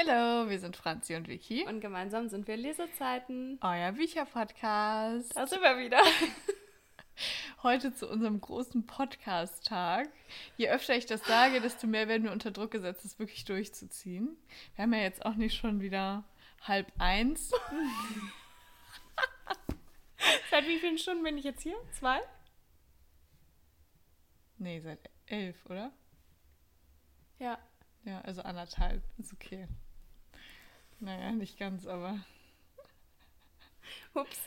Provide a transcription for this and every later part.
Hallo, wir sind Franzi und Vicky. Und gemeinsam sind wir Lesezeiten. Euer Bücherpodcast. Da sind wir wieder. Heute zu unserem großen Podcast-Tag. Je öfter ich das sage, desto mehr werden wir unter Druck gesetzt, das wirklich durchzuziehen. Wir haben ja jetzt auch nicht schon wieder halb eins. seit wie vielen Stunden bin ich jetzt hier? Zwei? Nee, seit elf, oder? Ja. Ja, also anderthalb. Ist okay. Naja, nicht ganz, aber. Ups.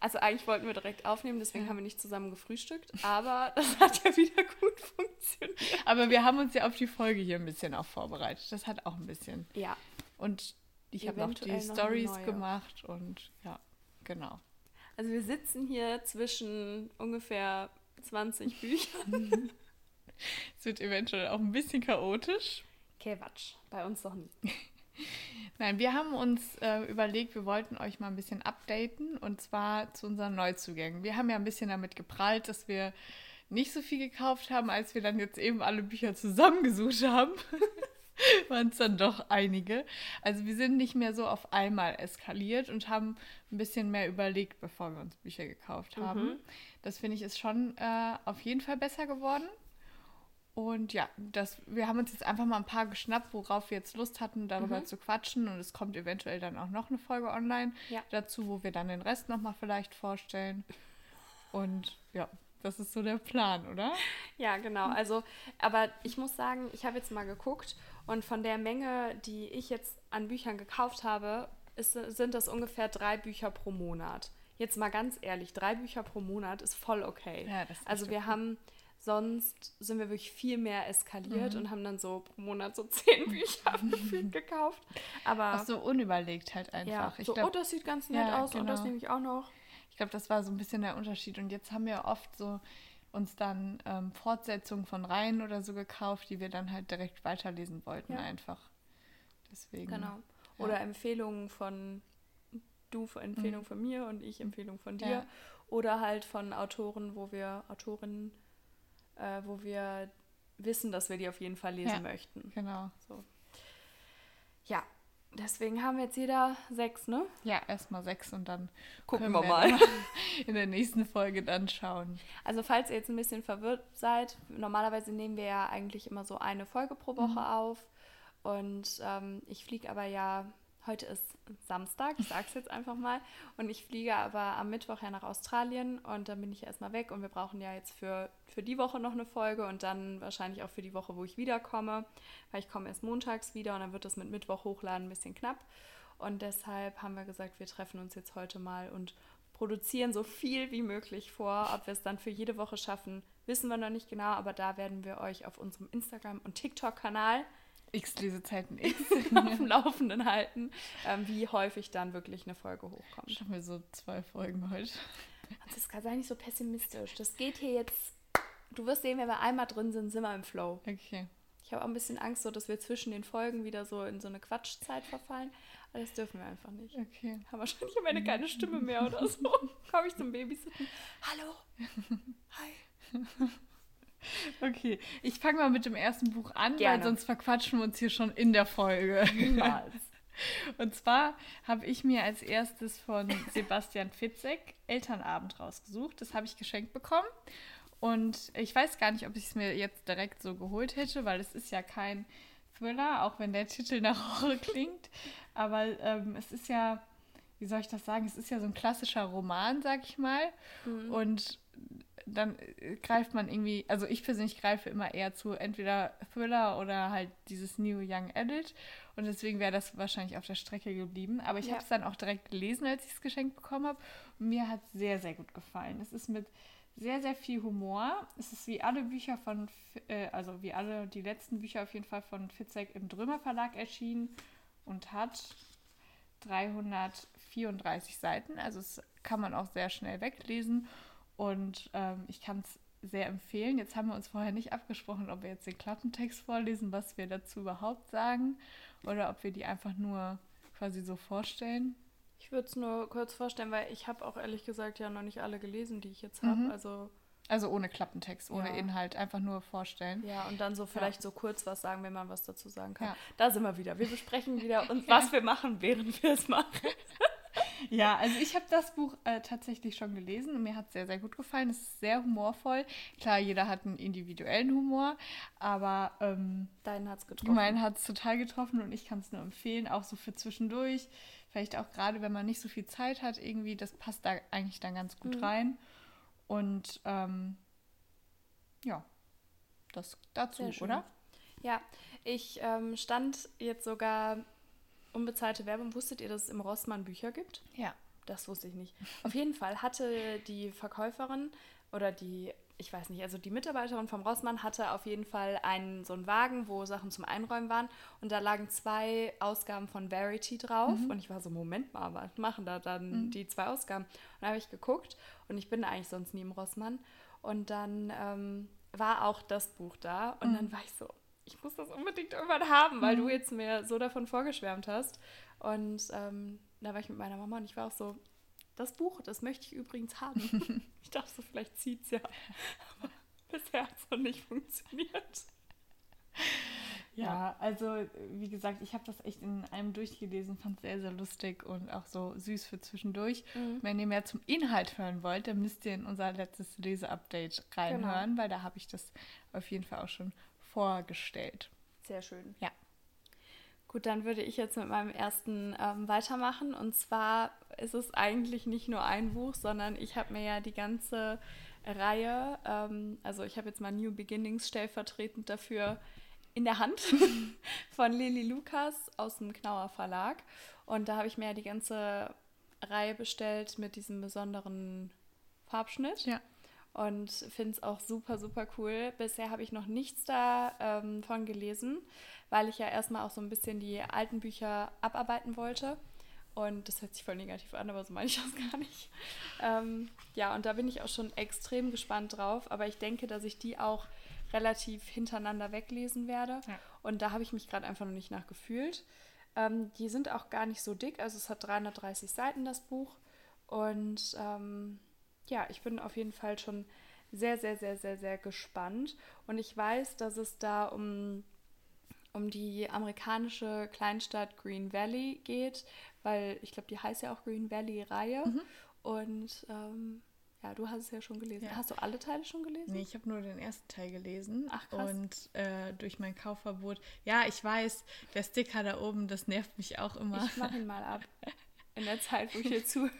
Also eigentlich wollten wir direkt aufnehmen, deswegen haben wir nicht zusammen gefrühstückt, aber das hat ja wieder gut funktioniert. Aber wir haben uns ja auf die Folge hier ein bisschen auch vorbereitet. Das hat auch ein bisschen. Ja. Und ich habe auch die Stories gemacht und ja, genau. Also wir sitzen hier zwischen ungefähr 20 Büchern. es wird eventuell auch ein bisschen chaotisch. Quatsch, bei uns doch nicht. Nein, wir haben uns äh, überlegt, wir wollten euch mal ein bisschen updaten und zwar zu unseren Neuzugängen. Wir haben ja ein bisschen damit geprallt, dass wir nicht so viel gekauft haben, als wir dann jetzt eben alle Bücher zusammengesucht haben. waren es dann doch einige. Also wir sind nicht mehr so auf einmal eskaliert und haben ein bisschen mehr überlegt, bevor wir uns Bücher gekauft haben. Mhm. Das finde ich ist schon äh, auf jeden Fall besser geworden. Und ja, das, wir haben uns jetzt einfach mal ein paar geschnappt, worauf wir jetzt Lust hatten, darüber mhm. zu quatschen. Und es kommt eventuell dann auch noch eine Folge online ja. dazu, wo wir dann den Rest nochmal vielleicht vorstellen. Und ja, das ist so der Plan, oder? Ja, genau. Also, aber ich muss sagen, ich habe jetzt mal geguckt und von der Menge, die ich jetzt an Büchern gekauft habe, ist, sind das ungefähr drei Bücher pro Monat. Jetzt mal ganz ehrlich, drei Bücher pro Monat ist voll okay. Ja, also wir okay. haben Sonst sind wir wirklich viel mehr eskaliert mhm. und haben dann so pro Monat so zehn Bücher gefühlt gekauft. Aber Auch so unüberlegt halt einfach. Ja, ich so, glaub, oh, das sieht ganz nett ja, aus genau. und das genau. nehme ich auch noch. Ich glaube, das war so ein bisschen der Unterschied. Und jetzt haben wir oft so uns dann ähm, Fortsetzungen von Reihen oder so gekauft, die wir dann halt direkt weiterlesen wollten, ja. einfach. Deswegen. Genau. Oder. Empfehlungen von du Empfehlung mhm. von mir und ich Empfehlung von dir. Oder halt von Autoren, wo wir, Autorinnen, äh, wo wir wissen, dass wir die auf jeden Fall lesen ja, möchten. Genau. So. Ja, deswegen haben wir jetzt jeder sechs, ne? Ja, erstmal sechs und dann gucken wir, wir mal. in der nächsten Folge dann schauen. Also falls ihr jetzt ein bisschen verwirrt seid, normalerweise nehmen wir ja eigentlich immer so eine Folge pro Woche mhm. auf. Und ähm, ich fliege aber ja Heute ist Samstag, ich sage es jetzt einfach mal. Und ich fliege aber am Mittwoch ja nach Australien und dann bin ich erstmal weg und wir brauchen ja jetzt für, für die Woche noch eine Folge und dann wahrscheinlich auch für die Woche, wo ich wiederkomme, weil ich komme erst montags wieder und dann wird das mit Mittwoch hochladen ein bisschen knapp. Und deshalb haben wir gesagt, wir treffen uns jetzt heute mal und produzieren so viel wie möglich vor. Ob wir es dann für jede Woche schaffen, wissen wir noch nicht genau, aber da werden wir euch auf unserem Instagram- und TikTok-Kanal X-Lesezeiten X auf dem Laufenden halten, ähm, wie häufig dann wirklich eine Folge hochkommt. Schaffen wir so zwei Folgen heute. Das kann sei nicht so pessimistisch. Das geht hier jetzt. Du wirst sehen, wenn wir einmal drin sind, sind wir im Flow. Okay. Ich habe auch ein bisschen Angst, so, dass wir zwischen den Folgen wieder so in so eine Quatschzeit verfallen. Aber das dürfen wir einfach nicht. Okay. Haben wahrscheinlich am Ende keine Stimme mehr oder so. Komme ich zum Babysitten. Hallo. Hi. Okay, ich fange mal mit dem ersten Buch an, Gerne. weil sonst verquatschen wir uns hier schon in der Folge. Niemals. Und zwar habe ich mir als erstes von Sebastian Fitzek Elternabend rausgesucht. Das habe ich geschenkt bekommen. Und ich weiß gar nicht, ob ich es mir jetzt direkt so geholt hätte, weil es ist ja kein Thriller, auch wenn der Titel nach Horror klingt. Aber ähm, es ist ja, wie soll ich das sagen, es ist ja so ein klassischer Roman, sag ich mal. Mhm. Und dann äh, greift man irgendwie, also ich persönlich greife immer eher zu entweder Thriller oder halt dieses New Young Adult und deswegen wäre das wahrscheinlich auf der Strecke geblieben. Aber ich ja. habe es dann auch direkt gelesen, als ich es geschenkt bekommen habe. Und mir hat es sehr, sehr gut gefallen. Es ist mit sehr, sehr viel Humor. Es ist wie alle Bücher von, äh, also wie alle die letzten Bücher auf jeden Fall von Fitzek im Drömer Verlag erschienen und hat 334 Seiten. Also es kann man auch sehr schnell weglesen. Und ähm, ich kann es sehr empfehlen. Jetzt haben wir uns vorher nicht abgesprochen, ob wir jetzt den Klappentext vorlesen, was wir dazu überhaupt sagen, oder ob wir die einfach nur quasi so vorstellen. Ich würde es nur kurz vorstellen, weil ich habe auch ehrlich gesagt ja noch nicht alle gelesen, die ich jetzt habe. Mhm. Also Also ohne Klappentext, ohne Ja. Inhalt, einfach nur vorstellen. Ja, und dann so vielleicht so kurz was sagen, wenn man was dazu sagen kann. Ja. Da sind wir wieder. Wir besprechen wieder uns, was wir machen, während wir es machen. Ja, also ich habe das Buch äh, tatsächlich schon gelesen und mir hat es sehr, sehr gut gefallen. Es ist sehr humorvoll. Klar, jeder hat einen individuellen Humor, aber ähm, Deinen hat's getroffen. meinen hat es total getroffen und ich kann es nur empfehlen, auch so für zwischendurch. Vielleicht auch gerade, wenn man nicht so viel Zeit hat, irgendwie, das passt da eigentlich dann ganz gut Mhm. rein. Und ähm, ja, das dazu, oder? Ja, ich ähm, stand jetzt sogar unbezahlte Werbung. Wusstet ihr, dass es im Rossmann Bücher gibt? Ja. Das wusste ich nicht. Auf jeden Fall hatte die Verkäuferin oder die, ich weiß nicht, also die Mitarbeiterin vom Rossmann hatte auf jeden Fall einen so einen Wagen, wo Sachen zum Einräumen waren und da lagen zwei Ausgaben von Verity drauf und ich war so, Moment mal, was machen da dann die zwei Ausgaben? Und dann habe ich geguckt und ich bin eigentlich sonst nie im Rossmann und dann ähm, war auch das Buch da und dann war ich so, ich muss das unbedingt irgendwann haben, weil du jetzt mir so davon vorgeschwärmt hast. Und ähm, da war ich mit meiner Mama und ich war auch so, das Buch, das möchte ich übrigens haben. ich dachte so, vielleicht zieht's ja. Aber bisher hat es noch nicht funktioniert. Ja, also äh, wie gesagt, ich habe das echt in einem durchgelesen, fand es sehr, sehr lustig und auch so süß für zwischendurch. Mhm. Wenn ihr mehr zum Inhalt hören wollt, dann müsst ihr in unser letztes Leseupdate reinhören, weil da habe ich das auf jeden Fall auch schon vorgestellt. Sehr schön. Ja. Gut, dann würde ich jetzt mit meinem ersten ähm, weitermachen. Und zwar ist es eigentlich nicht nur ein Buch, sondern ich habe mir ja die ganze Reihe, ähm, also ich habe jetzt mal New Beginnings stellvertretend dafür in der Hand von Lili Lukas aus dem Knauer Verlag. Und da habe ich mir ja die ganze Reihe bestellt mit diesem besonderen Farbschnitt. Ja. Und finde es auch super, super cool. Bisher habe ich noch nichts davon von gelesen, weil ich ja erstmal auch so ein bisschen die alten Bücher abarbeiten wollte. Und das hört sich voll negativ an, aber so meine ich das gar nicht. Ähm, ja, und da bin ich auch schon extrem gespannt drauf. Aber ich denke, dass ich die auch relativ hintereinander weglesen werde. Ja. Und da habe ich mich gerade einfach noch nicht nachgefühlt. Ähm, die sind auch gar nicht so dick. Also es hat 330 Seiten, das Buch. Und ähm, ja, ich bin auf jeden Fall schon sehr, sehr, sehr, sehr, sehr gespannt. Und ich weiß, dass es da um, um die amerikanische Kleinstadt Green Valley geht, weil ich glaube, die heißt ja auch Green Valley-Reihe. Und ähm, ja, du hast es ja schon gelesen. Ja. Hast du alle Teile schon gelesen? Nee, ich habe nur den ersten Teil gelesen. Ach, krass. Und äh, durch mein Kaufverbot. Ja, ich weiß, der Sticker da oben, das nervt mich auch immer. Ich mache ihn mal ab. In der Zeit, wo ich hier zuhöre.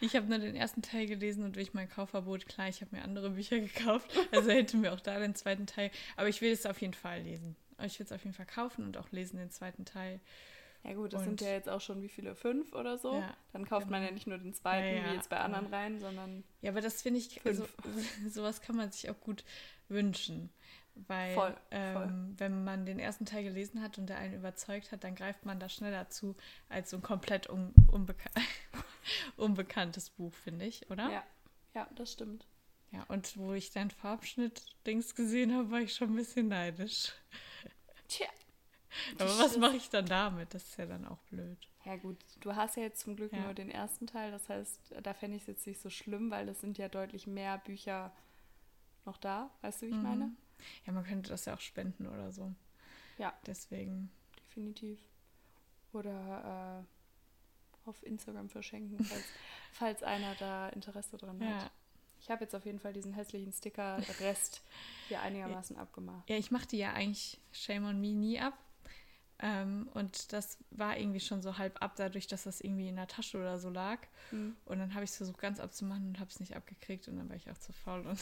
Ich habe nur den ersten Teil gelesen und durch mein Kaufverbot, klar, ich habe mir andere Bücher gekauft. Also hätte mir auch da den zweiten Teil. Aber ich will es auf jeden Fall lesen. Ich will es auf jeden Fall kaufen und auch lesen, den zweiten Teil. Ja gut, das Und- sind ja jetzt auch schon wie viele? Fünf oder so? Ja, Dann kauft man genau. ja nicht nur den zweiten, Ja, ja, wie jetzt bei anderen Reihen, sondern Ja, aber das finde ich, also, sowas kann man sich auch gut wünschen. Weil, Voll, ähm, wenn man den ersten Teil gelesen hat und der einen überzeugt hat, dann greift man da schneller zu als so ein komplett un unbeka unbekanntes Buch, finde ich, oder? ja, ja, das stimmt. Ja, und wo ich dein Farbschnitt-Dings gesehen habe, war ich schon ein bisschen neidisch. Tja. Aber was mache ich dann damit? Das ist ja dann auch blöd. Ja gut, du hast ja jetzt zum Glück Ja. nur den ersten Teil, das heißt, da fände ich es jetzt nicht so schlimm, weil es sind ja deutlich mehr Bücher noch da, weißt du, wie ich Mhm. meine? Ja, man könnte das ja auch spenden oder so. Ja. Deswegen. Definitiv. Oder äh, auf Instagram verschenken, falls, falls einer da Interesse dran hat. Ja. Ich habe jetzt auf jeden Fall diesen hässlichen Sticker-Rest hier einigermaßen abgemacht. Ja, ich mache die ja eigentlich Shame on Me nie ab. Ähm, und das war irgendwie schon so halb ab, dadurch, dass das irgendwie in der Tasche oder so lag. Mhm. Und dann habe ich es versucht ganz abzumachen und habe es nicht abgekriegt und dann war ich auch zu faul. Und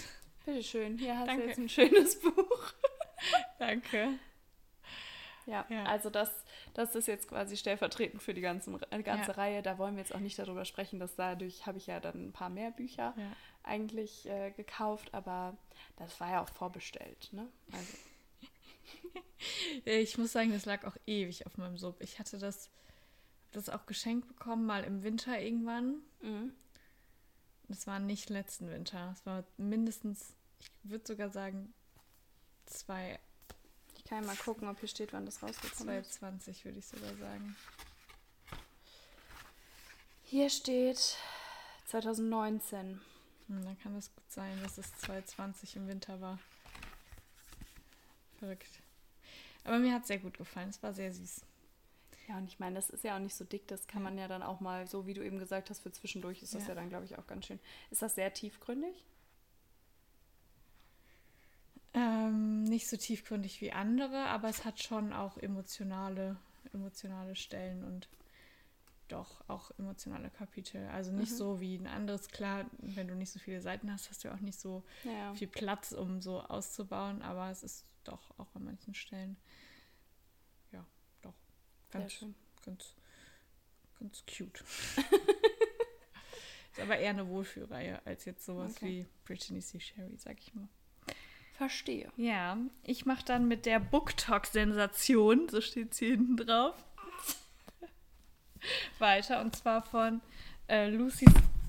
Bitteschön, hier hast Danke. du jetzt ein schönes Buch. danke. Ja, Ja. also das, das ist jetzt quasi stellvertretend für die ganzen, äh, ganze Ja. Reihe. Da wollen wir jetzt auch nicht darüber sprechen, dass dadurch habe ich ja dann ein paar mehr Bücher Ja. eigentlich äh, gekauft, aber das war ja auch vorbestellt. Ne? Also, Ich muss sagen, das lag auch ewig auf meinem Sub. Ich hatte das, das auch geschenkt bekommen, mal im Winter irgendwann. mhm. Das war nicht letzten Winter. Es war mindestens, ich würde sogar sagen, zwei, Ich kann ja mal gucken, ob hier steht, wann das rausgekommen ist. 2020 würde ich sogar sagen. Hier steht 2019. Hm, dann kann das gut sein, dass es 2020 im Winter war. Verrückt. Aber mir hat es sehr gut gefallen. Es war sehr süß. Ja, und ich meine, das ist ja auch nicht so dick. Das kann man ja dann auch mal, so wie du eben gesagt hast, für zwischendurch ist das ja, ja dann, glaube ich, auch ganz schön. Ist das sehr tiefgründig? Ähm, nicht so tiefgründig wie andere, aber es hat schon auch emotionale, emotionale Stellen und doch auch emotionale Kapitel. Also nicht mhm. so wie ein anderes. Klar, wenn du nicht so viele Seiten hast, hast du auch nicht so ja. viel Platz, um so auszubauen, aber es ist doch auch an manchen Stellen, ganz, schön. ganz, ganz cute. ist aber eher eine Wohlfühlreihe als jetzt sowas okay. wie Brittany C. Sherry, sag ich mal. Verstehe. Ja, ich mache dann mit der BookTok-Sensation, so steht es hier hinten drauf, weiter. Und zwar von äh, Lucy.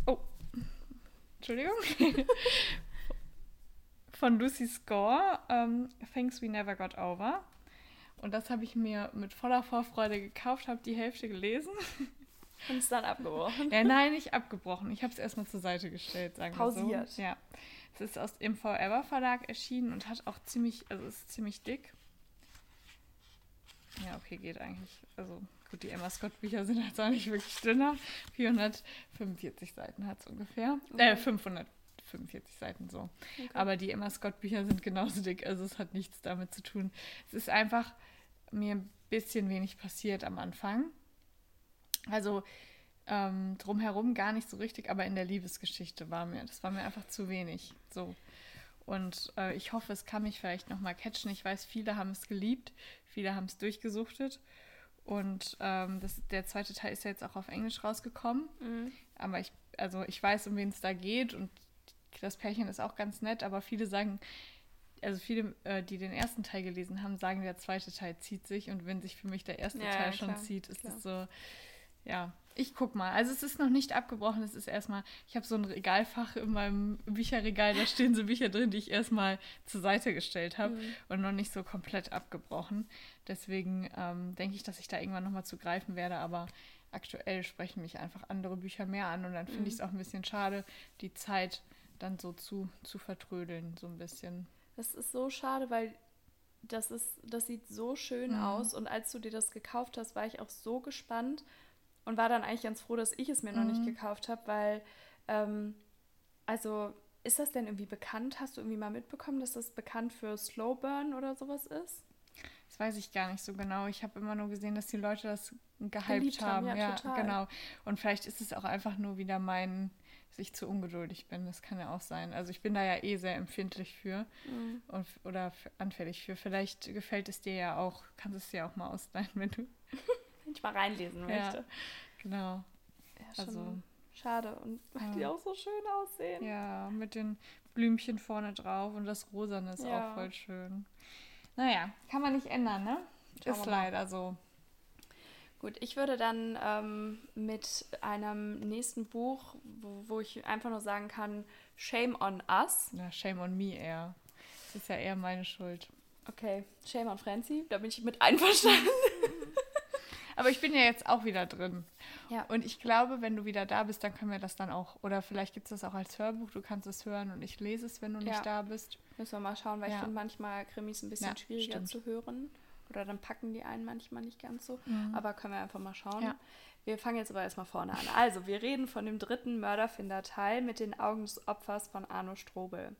Oh, Entschuldigung. von Lucy Score, ähm, Things We Never Got Over. Und das habe ich mir mit voller Vorfreude gekauft, habe die Hälfte gelesen. Und es dann abgebrochen? Ja, nein, nicht abgebrochen. Ich habe es erstmal zur Seite gestellt, sagen Pausiert. wir so. Ja. Es ist aus im Forever Verlag erschienen und hat auch ziemlich, also ist ziemlich dick. Ja, okay, geht eigentlich. Also gut, die Emma Scott Bücher sind halt auch nicht wirklich dünner. 445 Seiten hat es ungefähr. Okay. Äh, 545 Seiten so. Okay. Aber die Emma Scott Bücher sind genauso dick, also es hat nichts damit zu tun. Es ist einfach mir ein bisschen wenig passiert am Anfang. Also ähm, drumherum gar nicht so richtig, aber in der Liebesgeschichte war mir, das war mir einfach zu wenig. So. Und äh, ich hoffe, es kann mich vielleicht nochmal catchen. Ich weiß, viele haben es geliebt, viele haben es durchgesuchtet. Und ähm, das, der zweite Teil ist ja jetzt auch auf Englisch rausgekommen. Mhm. Aber ich, also ich weiß, um wen es da geht und das Pärchen ist auch ganz nett, aber viele sagen, also viele, äh, die den ersten Teil gelesen haben, sagen, der zweite Teil zieht sich und wenn sich für mich der erste ja, Teil ja, schon zieht, ist es so, ja, ich guck mal. Also es ist noch nicht abgebrochen, es ist erstmal, ich habe so ein Regalfach in meinem Bücherregal, da stehen so Bücher drin, die ich erstmal zur Seite gestellt habe mhm. und noch nicht so komplett abgebrochen. Deswegen ähm, denke ich, dass ich da irgendwann nochmal zu greifen werde, aber aktuell sprechen mich einfach andere Bücher mehr an und dann finde mhm. ich es auch ein bisschen schade, die Zeit dann so zu, zu vertrödeln, so ein bisschen. Das ist so schade, weil das ist, das sieht so schön mhm. aus und als du dir das gekauft hast, war ich auch so gespannt und war dann eigentlich ganz froh, dass ich es mir mhm. noch nicht mhm. gekauft habe, weil, ähm, also ist das denn irgendwie bekannt? Hast du irgendwie mal mitbekommen, dass das bekannt für Slow Burn oder sowas ist? Das weiß ich gar nicht so genau. Ich habe immer nur gesehen, dass die Leute das gehypt haben. haben. Ja, ja genau. Und vielleicht ist es auch einfach nur wieder mein, dass ich zu ungeduldig bin. Das kann ja auch sein. Also ich bin da ja eh sehr empfindlich für mhm. und, oder anfällig für. Vielleicht gefällt es dir ja auch. Kannst es dir auch mal ausleihen, wenn du wenn ich mal reinlesen möchte. Ja, genau. Ja, also schade. Und weil ja. die auch so schön aussehen. Ja, mit den Blümchen vorne drauf und das Rosane ist ja. auch voll schön. Naja, kann man nicht ändern, ne? Schauen ist leider so. Gut, ich würde dann ähm, mit einem nächsten Buch, wo, wo, ich einfach nur sagen kann, Shame on Us. Ja, Shame on Me eher. Das ist ja eher meine Schuld. Okay, Shame on Francie, da bin ich mit einverstanden. Aber ich bin ja jetzt auch wieder drin. Ja. Und ich glaube, wenn du wieder da bist, dann können wir das dann auch. Oder vielleicht gibt es das auch als Hörbuch. Du kannst es hören und ich lese es, wenn du ja. nicht da bist. Müssen wir mal schauen, weil ja. ich finde manchmal Krimis ein bisschen schwieriger stimmt. zu hören. Oder dann packen die einen manchmal nicht ganz so. Mhm. Aber können wir einfach mal schauen. Wir fangen jetzt aber erstmal vorne an. Also, wir reden von dem dritten Mörderfinder-Teil mit den Augen des Opfers von Arno Strobel.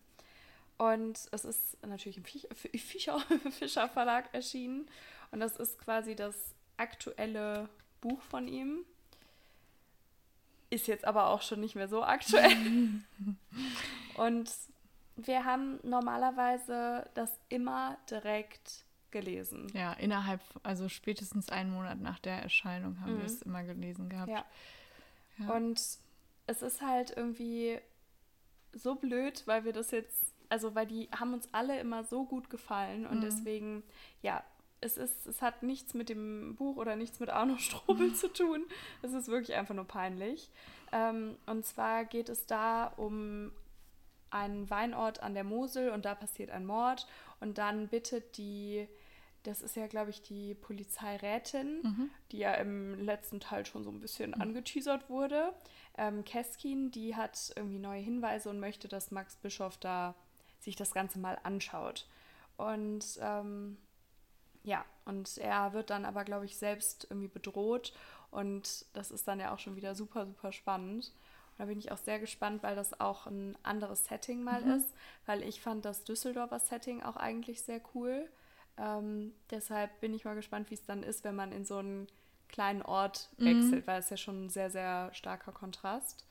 Und es ist natürlich im Fischer, Fischer Verlag erschienen. Und das ist quasi das aktuelle Buch von ihm. Ist jetzt aber auch schon nicht mehr so aktuell. Und wir haben normalerweise das immer direkt gelesen. Ja, innerhalb, also spätestens einen Monat nach der Erscheinung haben mhm. wir es immer gelesen gehabt. Ja. ja. Und es ist halt irgendwie so blöd, weil wir das jetzt, also weil die haben uns alle immer so gut gefallen und mhm. deswegen, ja, es, ist, es hat nichts mit dem Buch oder nichts mit Arno Strobel zu tun. Es ist wirklich einfach nur peinlich. Ähm, und zwar geht es da um einen Weinort an der Mosel und da passiert ein Mord und dann bittet die, das ist ja, glaube ich, die Polizeirätin, Mhm. die ja im letzten Teil schon so ein bisschen angeteasert wurde. Ähm, Keskin, die hat irgendwie neue Hinweise und möchte, dass Max Bischof da sich das Ganze mal anschaut. Und ähm, ja, und er wird dann aber, glaube ich, selbst irgendwie bedroht. Und das ist dann ja auch schon wieder super, super spannend. Da bin ich auch sehr gespannt, weil das auch ein anderes Setting mal ist. Weil ich fand das Düsseldorfer Setting auch eigentlich sehr cool. Ähm, deshalb bin ich mal gespannt, wie es dann ist, wenn man in so einen kleinen Ort wechselt, weil es ja schon ein sehr, sehr starker Kontrast.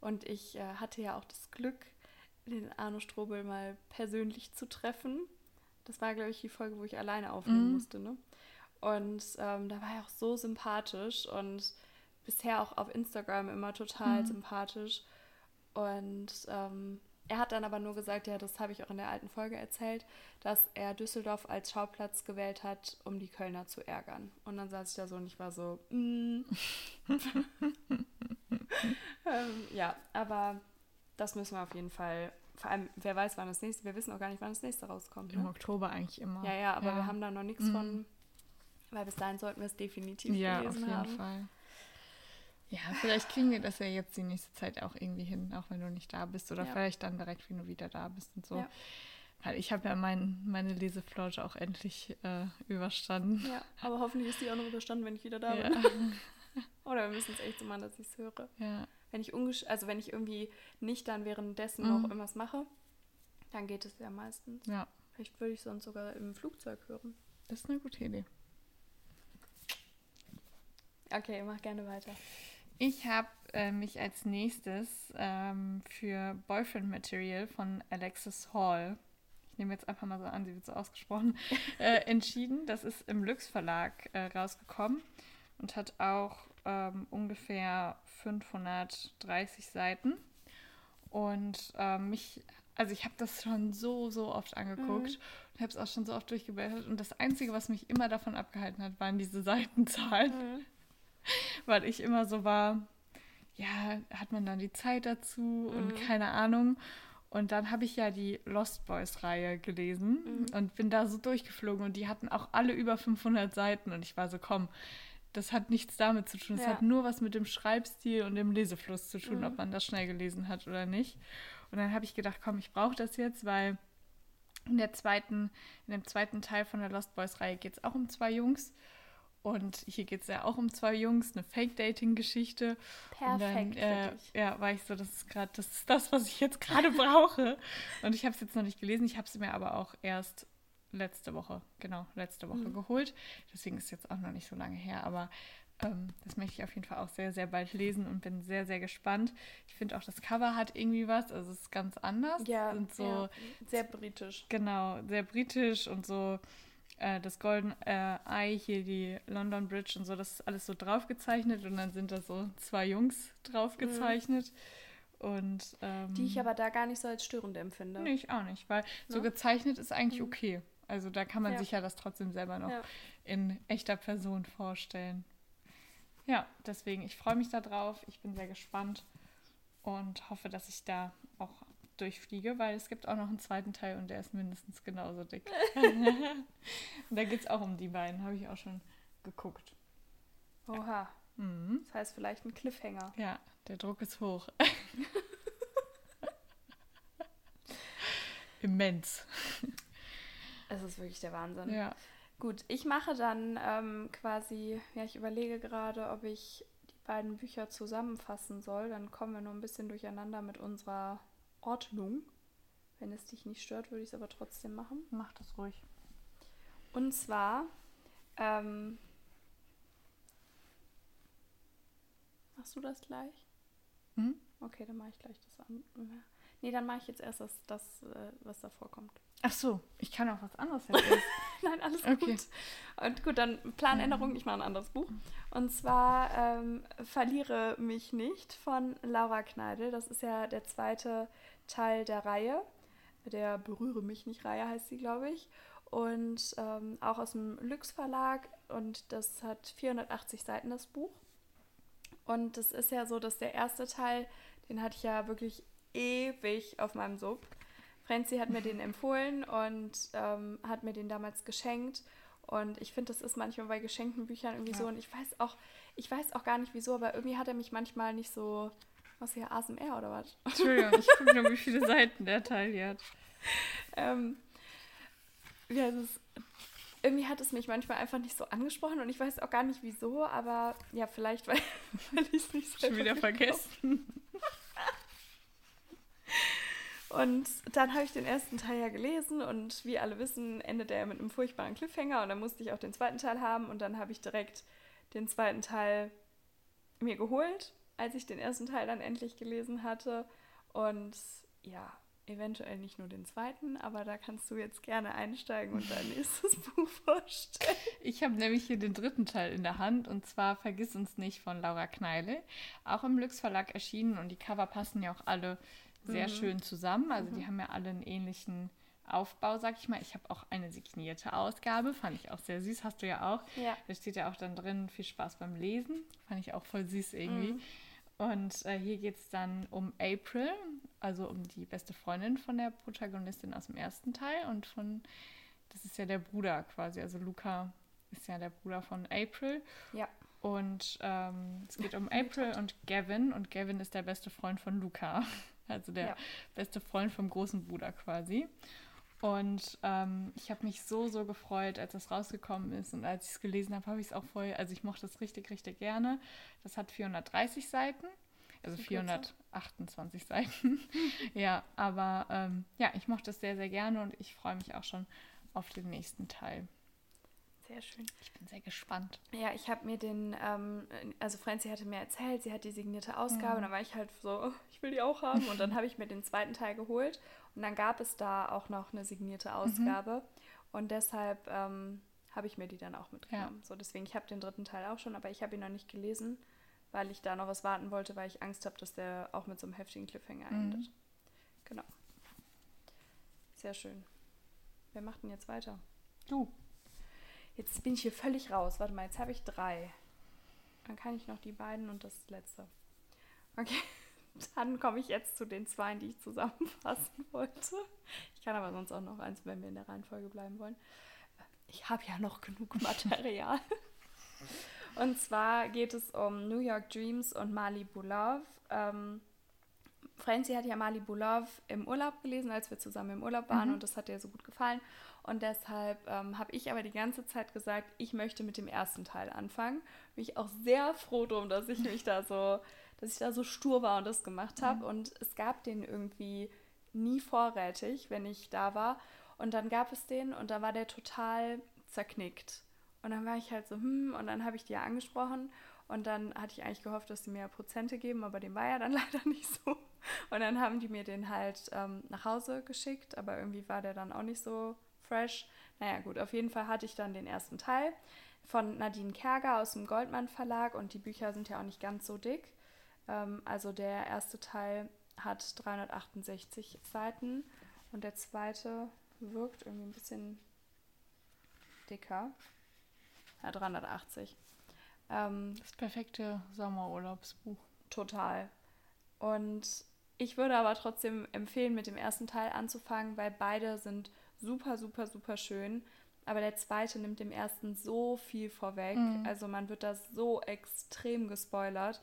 Und ich äh, hatte ja auch das Glück, den Arno Strobel mal persönlich zu treffen. Das war, glaube ich, die Folge, wo ich alleine aufnehmen musste. Ne? Und ähm, da war er auch so sympathisch und bisher auch auf Instagram immer total sympathisch. Und ähm, er hat dann aber nur gesagt, ja, das habe ich auch in der alten Folge erzählt, dass er Düsseldorf als Schauplatz gewählt hat, um die Kölner zu ärgern. Und dann saß ich da so und ich war so, mm. ähm, ja, aber das müssen wir auf jeden Fall, vor allem, wer weiß, wann das nächste, wir wissen auch gar nicht, wann das nächste rauskommt. Im Ne? Oktober eigentlich immer. Ja, ja, aber Ja. wir haben da noch nichts Mhm. von, weil bis dahin sollten wir es definitiv Ja, auf gelesen jeden haben. Fall. Ja, vielleicht kriegen wir das ja jetzt die nächste Zeit auch irgendwie hin, auch wenn du nicht da bist. Oder Ja. vielleicht dann direkt, wenn du wieder da bist und so. Ja. Weil ich habe ja mein, meine Leseflaute auch endlich äh, überstanden. Ja, aber hoffentlich ist die auch noch überstanden, wenn ich wieder da Ja. bin. Oder wir müssen es echt so machen, dass ich es höre. ja. Wenn ich ungesch also wenn ich irgendwie nicht dann währenddessen Mhm. noch irgendwas mache, dann geht es ja meistens. ja, Vielleicht würde ich sonst sogar im Flugzeug hören. das ist eine gute Idee. Okay, mach gerne weiter. Ich habe äh, mich als nächstes ähm, für Boyfriend Material von Alexis Hall, ich nehme jetzt einfach mal so an, sie wird so ausgesprochen, äh, entschieden. Das ist im Lux Verlag äh, rausgekommen und hat auch ähm, ungefähr 530 Seiten. Und ähm, mich, also ich habe das schon so, so oft angeguckt und habe es auch schon so oft durchgeblättert. Und das Einzige, was mich immer davon abgehalten hat, waren diese Seitenzahlen weil ich immer so war, ja, hat man dann die Zeit dazu und keine Ahnung. Und dann habe ich ja die Lost Boys-Reihe gelesen und bin da so durchgeflogen und die hatten auch alle über 500 Seiten und ich war so, komm, das hat nichts damit zu tun. Es Ja. hat nur was mit dem Schreibstil und dem Lesefluss zu tun, ob man das schnell gelesen hat oder nicht. Und dann habe ich gedacht, komm, ich brauche das jetzt, weil in der zweiten, in dem zweiten Teil von der Lost Boys-Reihe geht es auch um zwei Jungs. Und hier geht es ja auch um zwei Jungs, eine Fake-Dating-Geschichte. Und dann, Perfekt äh, für dich. Ja, war ich so, das ist gerade, das ist das, was ich jetzt gerade brauche. Und ich habe es jetzt noch nicht gelesen, ich habe es mir aber auch erst letzte Woche, genau, letzte Woche Mhm. geholt. Deswegen ist es jetzt auch noch nicht so lange her, aber ähm, das möchte ich auf jeden Fall auch sehr, sehr bald lesen und bin sehr, sehr gespannt. Ich finde auch, das Cover hat irgendwie was, also es ist ganz anders. Ja, Sind so, ja, sehr britisch. Genau, sehr britisch und so äh, das Golden äh, Eye, hier die London Bridge und so, das ist alles so draufgezeichnet und dann sind da so zwei Jungs draufgezeichnet. Und ähm, Die ich aber da gar nicht so als störend empfinde. nee, ich auch nicht, weil so Ne? gezeichnet ist eigentlich okay. Also da kann man Ja. sich ja das trotzdem selber noch Ja. in echter Person vorstellen. Ja, deswegen, ich freue mich da drauf. Ich bin sehr gespannt und hoffe, dass ich da auch durchfliege, weil es gibt auch noch einen zweiten Teil und der ist mindestens genauso dick. da geht es auch um die beiden, habe ich auch schon geguckt. Oha. Mhm. Das heißt vielleicht ein Cliffhanger. Ja, der Druck ist hoch. Immens. Es ist wirklich der Wahnsinn. Ja. Gut, ich mache dann ähm, quasi, ja, ich überlege gerade, ob ich die beiden Bücher zusammenfassen soll. Dann kommen wir nur ein bisschen durcheinander mit unserer Ordnung. Wenn es dich nicht stört, würde ich es aber trotzdem machen. Mach das ruhig. Und zwar, ähm, machst du das gleich? Hm? Okay, dann mache ich gleich das an. Nee, dann mache ich jetzt erst das, das äh, was da vorkommt. Ach so, ich kann auch was anderes erzählen. Nein, alles Okay. gut. Und gut, dann Planänderung, ich mache ein anderes Buch. Und zwar ähm, Verliere mich nicht von Laura Kneidel. Das ist ja der zweite Teil der Reihe. Der Berühre mich nicht Reihe heißt sie, glaube ich. Und ähm, auch aus dem Lüx Verlag. Und das hat 480 Seiten, das Buch. Und das ist ja so, dass der erste Teil, den hatte ich ja wirklich ewig auf meinem Sub. Franzi hat mir den empfohlen und ähm, hat mir den damals geschenkt. Und ich finde, das ist manchmal bei geschenkten Büchern irgendwie Ja. so. Und ich weiß auch, ich weiß auch gar nicht wieso, aber irgendwie hat er mich manchmal nicht so. Was hier, ASMR oder was? Entschuldigung, ich gucke nur, wie viele Seiten der Teil hier hat. ähm, ja, es ist, irgendwie hat es mich manchmal einfach nicht so angesprochen und ich weiß auch gar nicht wieso, aber ja, vielleicht, weil, weil ich es nicht so Schon wieder vergessen. Und dann habe ich den ersten Teil ja gelesen und wie alle wissen, endet er mit einem furchtbaren Cliffhanger und dann musste ich auch den zweiten Teil haben und dann habe ich direkt den zweiten Teil mir geholt, als ich den ersten Teil dann endlich gelesen hatte. Und ja, eventuell nicht nur den zweiten, aber da kannst du jetzt gerne einsteigen und dein nächstes Buch vorstellen. Ich habe nämlich hier den dritten Teil in der Hand und zwar Vergiss uns nicht von Laura Kneile. Auch im Lüx Verlag erschienen und die Cover passen ja auch alle sehr Mhm. schön zusammen. Also die haben ja alle einen ähnlichen Aufbau, sag ich mal. Ich habe auch eine signierte Ausgabe, fand ich auch sehr süß, hast du ja auch. Ja. Da steht ja auch dann drin, viel Spaß beim Lesen. Fand ich auch voll süß irgendwie. Mhm. Und äh, hier geht es dann um April, also um die beste Freundin von der Protagonistin aus dem ersten Teil und von, das ist ja der Bruder quasi, also Luca ist ja der Bruder von April. Ja. Und ähm, es geht um April und Gavin und Gavin ist der beste Freund von Luca, also der Ja. beste Freund vom großen Bruder quasi. Und ähm, ich habe mich so, so gefreut, als das rausgekommen ist. Und als ich es gelesen habe, habe ich es auch voll, also ich mochte es richtig, richtig gerne. Das hat 430 Seiten, also Bisschen kürzer. 428 Seiten. ja, aber ähm, ja, ich mochte es sehr, sehr gerne und ich freue mich auch schon auf den nächsten Teil. Sehr schön. Ich bin sehr gespannt. Ja, ich habe mir den, ähm, also Franzi hatte mir erzählt, sie hat die signierte Ausgabe Mhm. und dann war ich halt so, oh, ich will die auch haben. Und dann habe ich mir den zweiten Teil geholt und dann gab es da auch noch eine signierte Ausgabe und deshalb ähm, habe ich mir die dann auch mitgenommen. So, deswegen, ich habe den dritten Teil auch schon, aber ich habe ihn noch nicht gelesen, weil ich da noch was warten wollte, weil ich Angst habe, dass der auch mit so einem heftigen Cliffhanger Mhm. endet. Genau. Sehr schön. Wer macht denn jetzt weiter? Du. Jetzt bin ich hier völlig raus. Warte mal, jetzt habe ich drei. Dann kann ich noch die beiden und das letzte. Okay, dann komme ich jetzt zu den zwei, die ich zusammenfassen wollte. Ich kann aber sonst auch noch eins, wenn wir in der Reihenfolge bleiben wollen. Ich habe ja noch genug Material. Und zwar geht es um New York Dreams und Malibu Love. Ähm, Franzi hat ja Malibu Love im Urlaub gelesen, als wir zusammen im Urlaub waren Mhm. und das hat ihr so gut gefallen. Und deshalb ähm, habe ich aber die ganze Zeit gesagt, ich möchte mit dem ersten Teil anfangen. Bin ich auch sehr froh drum, dass ich mich da so, dass ich da so stur war und das gemacht habe. Und es gab den irgendwie nie vorrätig, wenn ich da war. Und dann gab es den und da war der total zerknickt. Und dann war ich halt so, hm, und dann habe ich die ja angesprochen. Und dann hatte ich eigentlich gehofft, dass sie mir Prozente geben, aber dem war ja dann leider nicht so. Und dann haben die mir den halt ähm, nach Hause geschickt, aber irgendwie war der dann auch nicht so fresh. Naja, gut, auf jeden Fall hatte ich dann den ersten Teil von Nadine Kerger aus dem Goldmann Verlag und die Bücher sind ja auch nicht ganz so dick. Ähm, also der erste Teil hat 368 Seiten und der zweite wirkt irgendwie ein bisschen dicker. Ja, 380. Ähm, Das perfekte Sommerurlaubsbuch. Total. Und ich würde aber trotzdem empfehlen, mit dem ersten Teil anzufangen, weil beide sind super, super, super schön. Aber der zweite nimmt dem ersten so viel vorweg. Mhm. Also man wird da so extrem gespoilert,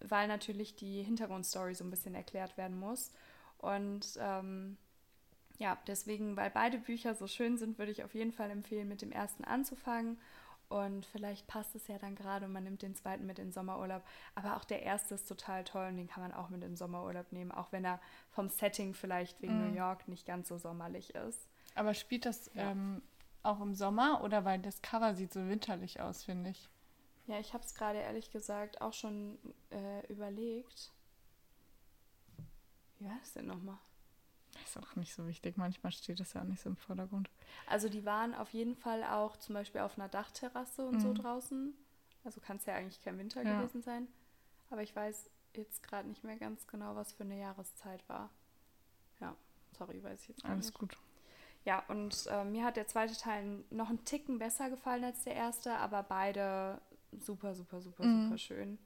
weil natürlich die Hintergrundstory so ein bisschen erklärt werden muss. Und ähm, ja, deswegen, weil beide Bücher so schön sind, würde ich auf jeden Fall empfehlen, mit dem ersten anzufangen. Und vielleicht passt es ja dann gerade und man nimmt den zweiten mit in den Sommerurlaub. Aber auch der erste ist total toll und den kann man auch mit in den Sommerurlaub nehmen, auch wenn er vom Setting vielleicht wegen Mhm. New York nicht ganz so sommerlich ist. Aber spielt das Ja. ähm, auch im Sommer oder weil das Cover sieht so winterlich aus, finde ich. Ja, ich habe es gerade ehrlich gesagt auch schon äh, überlegt. Wie war das denn nochmal? Ist auch nicht so wichtig. Manchmal steht das ja auch nicht so im Vordergrund. Also die waren auf jeden Fall auch zum Beispiel auf einer Dachterrasse und so Mhm. draußen. Also kann es ja eigentlich kein Winter Ja. gewesen sein. Aber ich weiß jetzt gerade nicht mehr ganz genau, was für eine Jahreszeit war. Ja, sorry, weiß ich jetzt Alles nicht. gut. Ja, und äh, mir hat der zweite Teil noch einen Ticken besser gefallen als der erste, aber beide super, super, super, Mhm. super schön.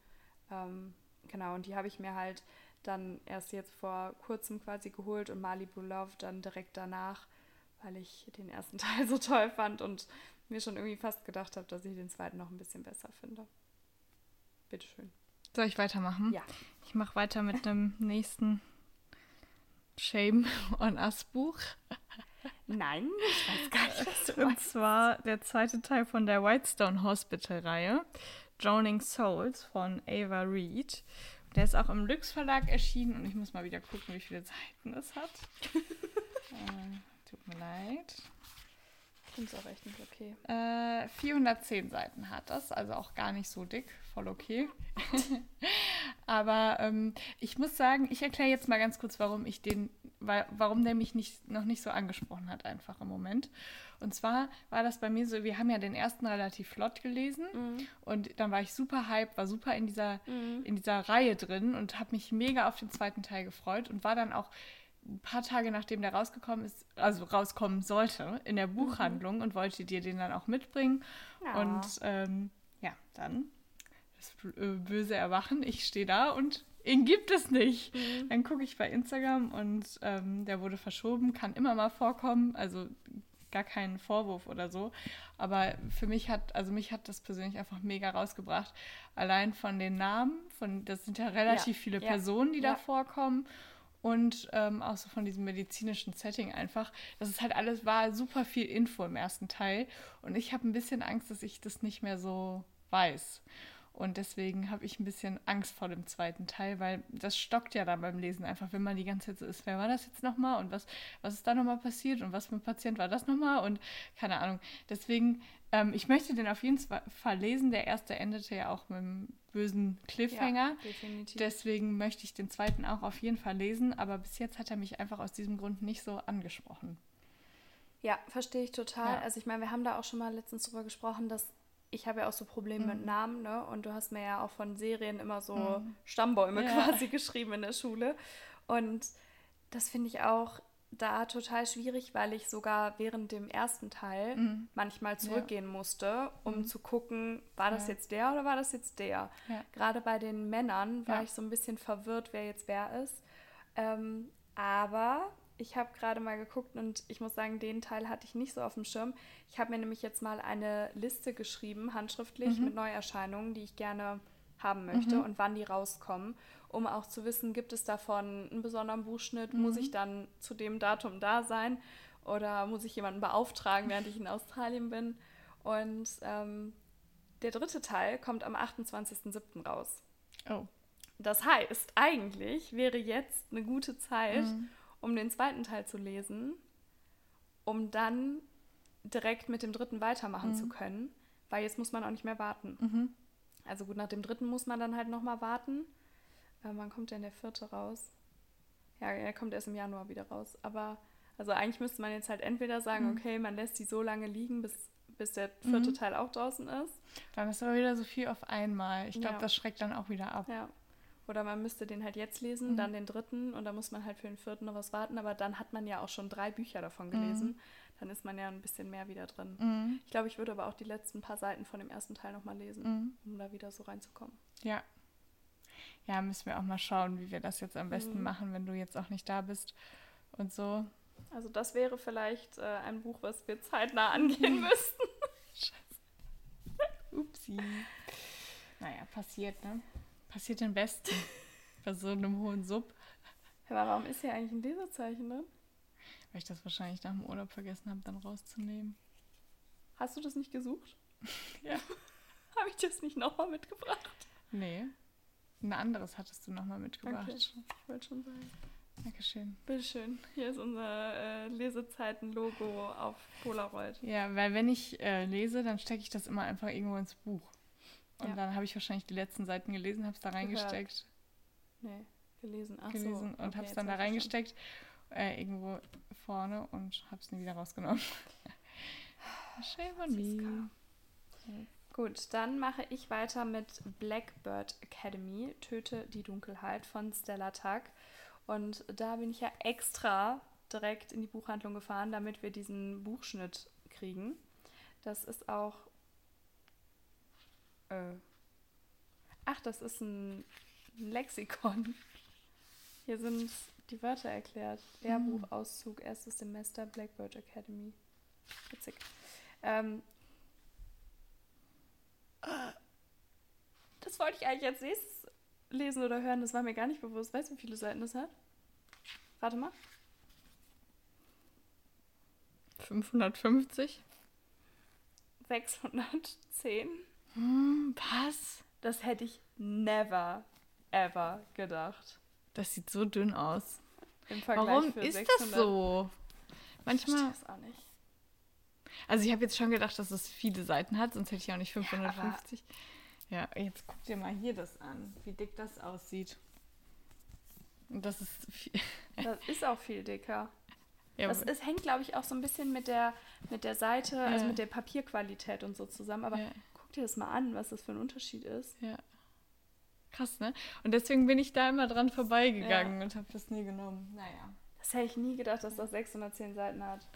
Ähm, genau, und die habe ich mir halt dann erst jetzt vor kurzem quasi geholt und Malibu Love dann direkt danach, weil ich den ersten Teil so toll fand und mir schon irgendwie fast gedacht habe, dass ich den zweiten noch ein bisschen besser finde. Bitteschön. Soll ich weitermachen? Ja. Ich mache weiter mit dem nächsten Shame on Us Buch. Nein, ich weiß gar nicht, was du Und zwar der zweite Teil von der Whitestone Hospital Reihe, Drowning Souls von Ava Reed. Der ist auch im Lux Verlag erschienen und ich muss mal wieder gucken, wie viele Seiten es hat. äh, tut mir leid. Finde es auch echt nicht okay. Äh, 410 Seiten hat das, also auch gar nicht so dick, voll okay. Aber ähm, ich muss sagen, ich erkläre jetzt mal ganz kurz, warum ich den, warum der mich nicht, noch nicht so angesprochen hat, einfach im Moment. Und zwar war das bei mir so, wir haben ja den ersten relativ flott gelesen und dann war ich super hyped, war super in dieser, in dieser Reihe drin und habe mich mega auf den zweiten Teil gefreut und war dann auch ein paar Tage nachdem der rausgekommen ist, also rauskommen sollte, in der Buchhandlung und wollte dir den dann auch mitbringen. Ja. Und ähm, ja, dann das äh, böse Erwachen, ich stehe da und ihn gibt es nicht. Dann gucke ich bei Instagram und ähm, der wurde verschoben, kann immer mal vorkommen, also gar keinen Vorwurf oder so. Aber für mich hat, also mich hat das persönlich einfach mega rausgebracht. Allein von den Namen, von das sind ja relativ Ja, viele ja, Personen, die ja. da vorkommen. Und ähm, auch so von diesem medizinischen Setting einfach. Das ist halt alles, war super viel Info im ersten Teil. Und ich habe ein bisschen Angst, dass ich das nicht mehr so weiß. Und deswegen habe ich ein bisschen Angst vor dem zweiten Teil, weil das stockt ja dann beim Lesen einfach, wenn man die ganze Zeit so ist, wer war das jetzt nochmal und was, was ist da nochmal passiert und was für ein Patient war das nochmal und keine Ahnung. Deswegen, ähm, ich möchte den auf jeden Fall lesen. Der erste endete ja auch mit einem bösen Cliffhanger. Ja, definitiv. Deswegen möchte ich den zweiten auch auf jeden Fall lesen, aber bis jetzt hat er mich einfach aus diesem Grund nicht so angesprochen. Ja, verstehe ich total. Ja. Also ich meine, wir haben da auch schon mal letztens drüber gesprochen, dass ich habe ja auch so Probleme Mhm. mit Namen, ne? Und du hast mir ja auch von Serien immer so Stammbäume Ja. quasi geschrieben in der Schule. Und das finde ich auch da total schwierig, weil ich sogar während dem ersten Teil Mhm. manchmal zurückgehen musste, um zu gucken, war das Ja. jetzt der oder war das jetzt der? Ja. Gerade bei den Männern war Ja. ich so ein bisschen verwirrt, wer jetzt wer ist. Ähm, aber ich habe gerade mal geguckt und ich muss sagen, den Teil hatte ich nicht so auf dem Schirm. Ich habe mir nämlich jetzt mal eine Liste geschrieben, handschriftlich, mit Neuerscheinungen, die ich gerne haben möchte und wann die rauskommen, um auch zu wissen, gibt es davon einen besonderen Buchschnitt, muss ich dann zu dem Datum da sein oder muss ich jemanden beauftragen, während ich in Australien bin. Und ähm, der dritte Teil kommt am 28.07. raus. Oh. Das heißt, eigentlich wäre jetzt eine gute Zeit, Mhm. Um den zweiten Teil zu lesen, um dann direkt mit dem dritten weitermachen zu können, weil jetzt muss man auch nicht mehr warten. Mhm. Also gut, nach dem dritten muss man dann halt nochmal warten. Äh, wann kommt denn der vierte raus? Ja, er kommt erst im Januar wieder raus. Aber also eigentlich müsste man jetzt halt entweder sagen, Mhm. okay, man lässt die so lange liegen, bis, bis der vierte Mhm. Teil auch draußen ist. Dann ist aber wieder so viel auf einmal. Ich glaube, Ja. das schreckt dann auch wieder ab. Ja. Oder man müsste den halt jetzt lesen, Mhm. dann den dritten und dann muss man halt für den vierten noch was warten. Aber dann hat man ja auch schon drei Bücher davon gelesen. Dann ist man ja ein bisschen mehr wieder drin. Mhm. Ich glaube, ich würde aber auch die letzten paar Seiten von dem ersten Teil nochmal lesen, Mhm. um da wieder so reinzukommen. Ja. Ja, müssen wir auch mal schauen, wie wir das jetzt am besten Mhm. machen, wenn du jetzt auch nicht da bist und so. Also das wäre vielleicht äh, ein Buch, was wir zeitnah angehen müssten. Upsi. Naja, passiert, ne? Passiert den Besten. Bei so einem hohen Sub. Aber warum ist hier eigentlich ein Lesezeichen drin? Weil ich das wahrscheinlich nach dem Urlaub vergessen habe, dann rauszunehmen. Hast du das nicht gesucht? Ja. Habe ich das nicht nochmal mitgebracht? Nee. Ein anderes hattest du nochmal mitgebracht. Okay. Ich wollte schon sagen. Dankeschön. Bitteschön. Hier ist unser äh, Lesezeiten-Logo auf Polaroid. Ja, weil wenn ich äh, lese, dann stecke ich das immer einfach irgendwo ins Buch. Und Ja. dann habe ich wahrscheinlich die letzten Seiten gelesen, habe es da reingesteckt, Nee, gelesen. Ach gelesen so. und okay, habe es dann da reingesteckt, äh, irgendwo vorne und habe es nie wieder rausgenommen. Shame on me. Gut, dann mache ich weiter mit Blackbird Academy, Töte die Dunkelheit von Stella Tuck. Und da bin ich ja extra direkt in die Buchhandlung gefahren, damit wir diesen Buchschnitt kriegen. Das ist auch. Äh, ach, das ist ein Lexikon. Hier sind die Wörter erklärt. Lehrbuch, Auszug, erstes Semester, Blackbird Academy. Witzig. Ähm, Das wollte ich eigentlich als nächstes lesen oder hören. Das war mir gar nicht bewusst. Weißt du, wie viele Seiten das hat? Warte mal. 550? 610. Hm, was? Das hätte ich never, ever gedacht. Das sieht so dünn aus. Im Vergleich Warum ist 600. das so? Manchmal. Ich auch nicht. Also ich habe jetzt schon gedacht, dass es viele Seiten hat, sonst hätte ich auch nicht aber- 550. Ja, jetzt guck dir mal hier das an, wie dick das aussieht. Und das ist viel. Das ist auch viel dicker. Ja, Das ist, hängt, glaube ich, auch so ein bisschen mit der, mit der Seite, also Ja. mit der Papierqualität und so zusammen. Aber Ja. Dir das mal an, was das für ein Unterschied ist. ja. Krass, ne? Und deswegen bin ich da immer dran vorbeigegangen und habe das nie genommen. Naja, Das hätte ich nie gedacht, dass das 610 Seiten hat.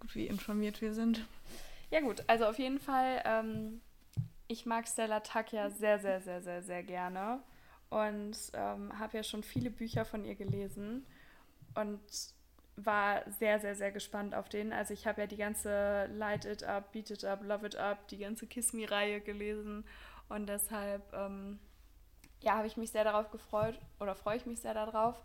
gut, wie informiert wir sind. Ja gut, also auf jeden Fall, ähm, ich mag Stella Tuck ja sehr, sehr, sehr, sehr, sehr gerne und ähm, habe ja schon viele Bücher von ihr gelesen und war sehr, sehr, sehr gespannt auf den. Also ich habe ja die ganze Light It Up, Beat It Up, Love It Up, die ganze Kiss Me-Reihe gelesen und deshalb, ähm, ja, habe ich mich sehr darauf gefreut oder freue ich mich sehr darauf,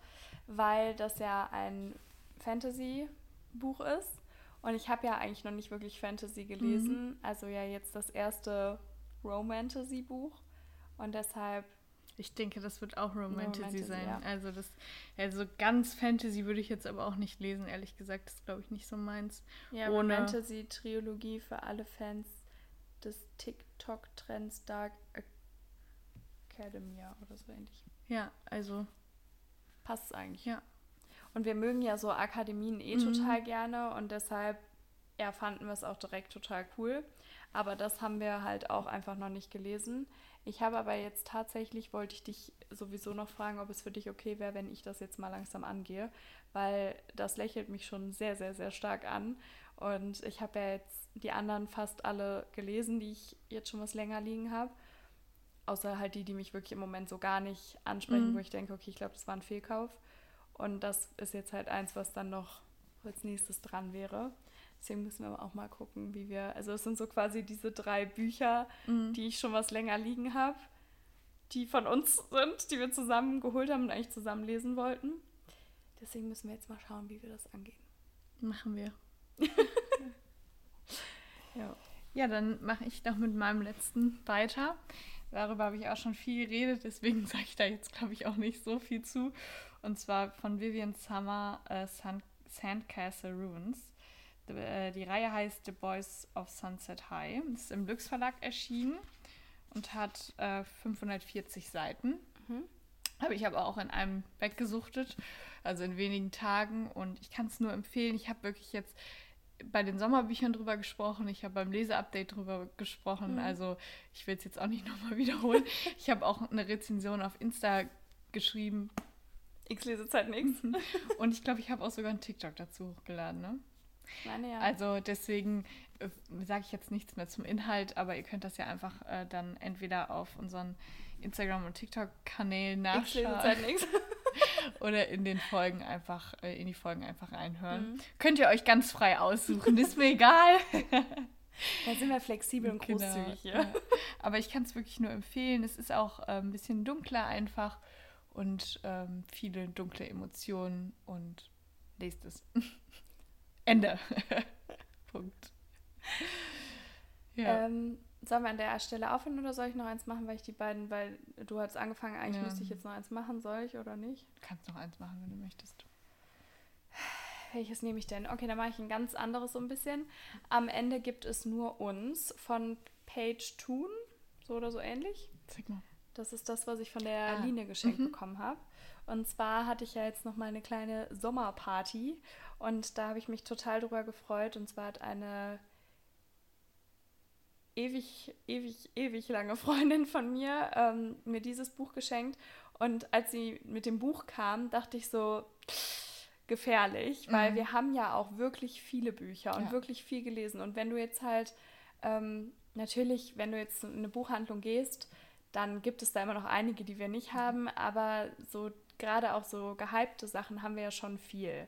weil das ja ein Fantasy-Buch ist. Und ich habe ja eigentlich noch nicht wirklich Fantasy gelesen. Also ja jetzt das erste Romantasy-Buch. Und deshalb, Ich denke, das wird auch Romantasy Romantasy, sein. ja. Also das, also ganz Fantasy würde ich jetzt aber auch nicht lesen, ehrlich gesagt. Das ist, glaube ich, nicht so meins. ja, Ohne- Romantasy-Trilogie für alle Fans des TikTok-Trends Dark Academia oder so ähnlich. Ja, also, Passt es eigentlich. ja. Und wir mögen ja so Akademien eh Mhm. total gerne und deshalb ja, fanden wir es auch direkt total cool. Aber das haben wir halt auch einfach noch nicht gelesen. Ich habe aber jetzt tatsächlich, wollte ich dich sowieso noch fragen, ob es für dich okay wäre, wenn ich das jetzt mal langsam angehe, weil das lächelt mich schon sehr, sehr, sehr stark an. Und ich habe ja jetzt die anderen fast alle gelesen, die ich jetzt schon was länger liegen habe. Außer halt die, die mich wirklich im Moment so gar nicht ansprechen, Mhm. wo ich denke, okay, ich glaube, das war ein Fehlkauf. Und das ist jetzt halt eins, was dann noch als nächstes dran wäre. Deswegen müssen wir auch mal gucken, wie wir. Also, es sind so quasi diese drei Bücher, Mhm. die ich schon was länger liegen habe, die von uns sind, die wir zusammen geholt haben und eigentlich zusammen lesen wollten. Deswegen müssen wir jetzt mal schauen, wie wir das angehen. Machen wir. Ja. Ja, dann mache ich noch mit meinem letzten weiter. Darüber habe ich auch schon viel geredet, deswegen sage ich da jetzt, glaube ich, auch nicht so viel zu. Und zwar von Vivian Summer äh, Sun Sandcastle Ruins. Die, äh, die Reihe heißt The Boys of Sunset High. Ist im Lux Verlag erschienen und hat äh, 540 Seiten. Mhm. Habe ich aber auch in einem weggesuchtet, also in wenigen Tagen. Und ich kann es nur empfehlen. Ich habe wirklich jetzt bei den Sommerbüchern drüber gesprochen. Ich habe beim Leseupdate drüber gesprochen. Mhm. Also ich will es jetzt auch nicht nochmal wiederholen. ich habe auch eine Rezension auf Insta geschrieben. X Lesezeit nix. Und ich glaube, ich habe auch sogar einen TikTok dazu hochgeladen. Ne? Meine ja. Also deswegen äh, sage ich jetzt nichts mehr zum Inhalt, aber ihr könnt das ja einfach äh, dann entweder auf unseren Instagram- und TikTok-Kanälen nachschauen oder in den Folgen einfach, äh, in die Folgen einfach reinhören. Mhm. Könnt ihr euch ganz frei aussuchen, ist mir egal. Da sind wir flexibel und Genau, großzügig hier. ja. Aber ich kann es wirklich nur empfehlen. Es ist auch äh, ein bisschen dunkler einfach und ähm, viele dunkle Emotionen und lest es. Ende. Punkt. Ja. Ähm, sollen wir an der Stelle aufhören oder soll ich noch eins machen, weil ich die beiden, weil du hast angefangen, eigentlich Ja. müsste ich jetzt noch eins machen, soll ich oder nicht? du kannst noch eins machen, wenn du möchtest. Welches nehme ich denn? Okay, dann mache ich ein ganz anderes so ein bisschen. Am Ende gibt es nur uns von Page Toon, so oder so ähnlich. Zeig mal. Das ist das, was ich von der Ah, Line geschenkt mhm. bekommen habe. Und zwar hatte ich ja jetzt noch mal eine kleine Sommerparty und da habe ich mich total drüber gefreut. Und zwar hat eine ewig, ewig, ewig lange Freundin von mir ähm, mir dieses Buch geschenkt. Und als sie mit dem Buch kam, dachte ich so, gefährlich, weil Mhm. wir haben ja auch wirklich viele Bücher und Ja. wirklich viel gelesen. Und wenn du jetzt halt, ähm, natürlich, wenn du jetzt in eine Buchhandlung gehst, dann gibt es da immer noch einige, die wir nicht haben, aber so gerade auch so gehypte Sachen haben wir ja schon viel.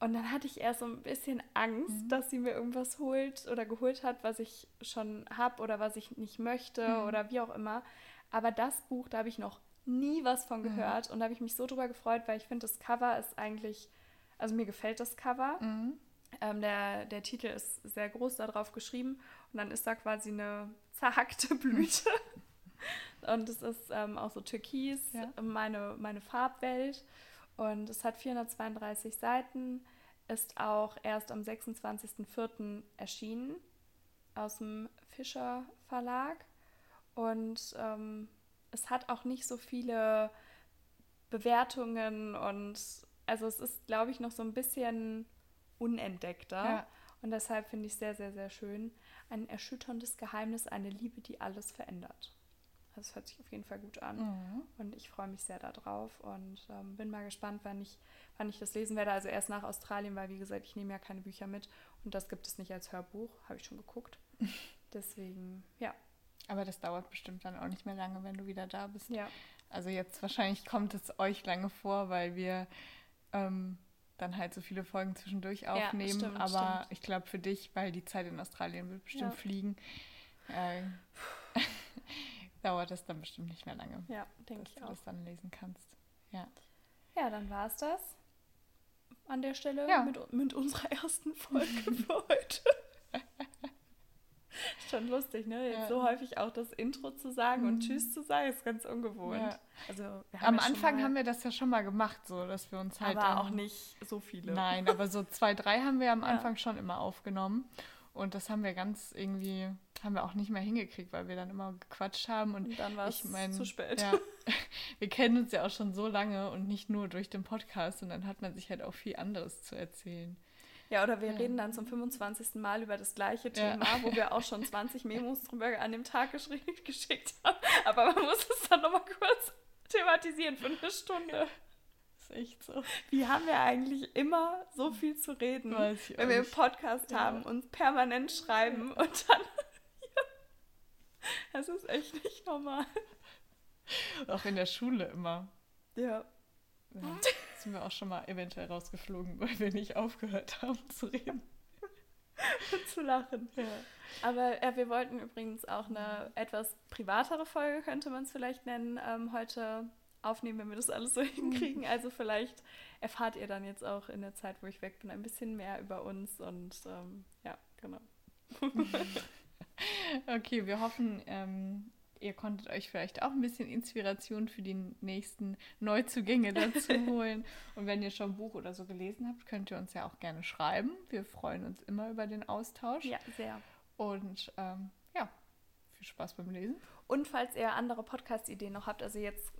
Und dann hatte ich erst so ein bisschen Angst, mhm. dass sie mir irgendwas holt oder geholt hat, was ich schon habe oder was ich nicht möchte mhm. oder wie auch immer. Aber das Buch, da habe ich noch nie was von mhm. gehört mhm. und da habe ich mich so drüber gefreut, weil ich finde, das Cover ist eigentlich, also mir gefällt das Cover. Mhm. Ähm, der, der Titel ist sehr groß darauf geschrieben und dann ist da quasi eine zerhackte Blüte. und es ist ähm, auch so türkis, ja. meine, meine Farbwelt. Und es hat 432 Seiten, ist auch erst am 26.04. erschienen aus dem Fischer Verlag. Und ähm, es hat auch nicht so viele Bewertungen und also es ist, glaube ich, noch so ein bisschen unentdeckter. Ja. Und deshalb finde ich sehr, sehr, sehr schön. Ein erschütterndes Geheimnis, eine Liebe, die alles verändert. Das hört sich auf jeden Fall gut an. Mhm. Und ich freue mich sehr darauf und ähm, bin mal gespannt, wann ich, wann ich das lesen werde. Also erst nach Australien, weil wie gesagt, ich nehme ja keine Bücher mit und das gibt es nicht als Hörbuch. Habe ich schon geguckt. Deswegen, ja. Aber das dauert bestimmt dann auch nicht mehr lange, wenn du wieder da bist. Ja. Also jetzt wahrscheinlich kommt es euch lange vor, weil wir ähm, dann halt so viele Folgen zwischendurch aufnehmen. Ja, stimmt, Aber stimmt. ich glaube für dich, weil die Zeit in Australien wird bestimmt ja. fliegen, äh, dauert es dann bestimmt nicht mehr lange. Ja, denke ich auch. Dass du das dann lesen kannst. Ja. Ja, dann war es das an der Stelle ja. mit, mit unserer ersten Folge für heute. Schon lustig, ne? Jetzt ja. so häufig auch das Intro zu sagen mhm. und Tschüss zu sagen, ist ganz ungewohnt. Ja. Also, Am ja Anfang mal... haben wir das ja schon mal gemacht, so dass wir uns halt. Aber auch nicht so viele. Nein, aber so zwei, drei haben wir am Anfang schon immer aufgenommen. Und das haben wir ganz irgendwie, haben wir auch nicht mehr hingekriegt, weil wir dann immer gequatscht haben. Und, und dann war es zu spät. Ja, wir kennen uns ja auch schon so lange und nicht nur durch den Podcast. Und dann hat man sich halt auch viel anderes zu erzählen. Ja, oder wir ja. reden dann zum 25. Mal über das gleiche Thema, ja. wo wir auch schon 20 Memos drüber an dem Tag geschickt haben. Aber man muss es dann nochmal kurz thematisieren für eine Stunde echt so. Wie haben wir eigentlich immer so viel zu reden, wenn wir einen Podcast ja. haben, uns permanent schreiben und dann. Das ist echt nicht normal. Auch in der Schule immer. Ja. ja. Sind wir auch schon mal eventuell rausgeflogen, weil wir nicht aufgehört haben zu reden. und zu lachen. Ja. Aber ja, wir wollten übrigens auch eine etwas privatere Folge, könnte man es vielleicht nennen, ähm, heute aufnehmen, wenn wir das alles so hinkriegen. Also vielleicht erfahrt ihr dann jetzt auch in der Zeit, wo ich weg bin, ein bisschen mehr über uns und ähm, ja, genau. okay, wir hoffen, ähm, ihr konntet euch vielleicht auch ein bisschen Inspiration für die nächsten Neuzugänge dazu holen. Und wenn ihr schon ein Buch oder so gelesen habt, könnt ihr uns ja auch gerne schreiben. Wir freuen uns immer über den Austausch. Ja, sehr. Und ähm, ja, viel Spaß beim Lesen. Und falls ihr andere Podcast-Ideen noch habt, also jetzt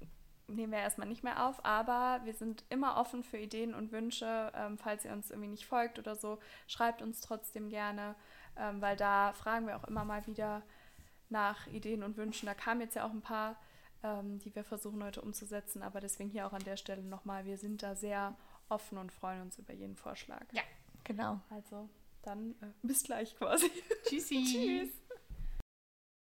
nehmen wir erstmal nicht mehr auf, aber wir sind immer offen für Ideen und Wünsche. Ähm, falls ihr uns irgendwie nicht folgt oder so, schreibt uns trotzdem gerne, ähm, weil da fragen wir auch immer mal wieder nach Ideen und Wünschen. Da kamen jetzt ja auch ein paar, ähm, die wir versuchen heute umzusetzen, aber deswegen hier auch an der Stelle nochmal, wir sind da sehr offen und freuen uns über jeden Vorschlag. Ja, genau. Also dann äh, bis gleich quasi. Tschüssi. Tschüss.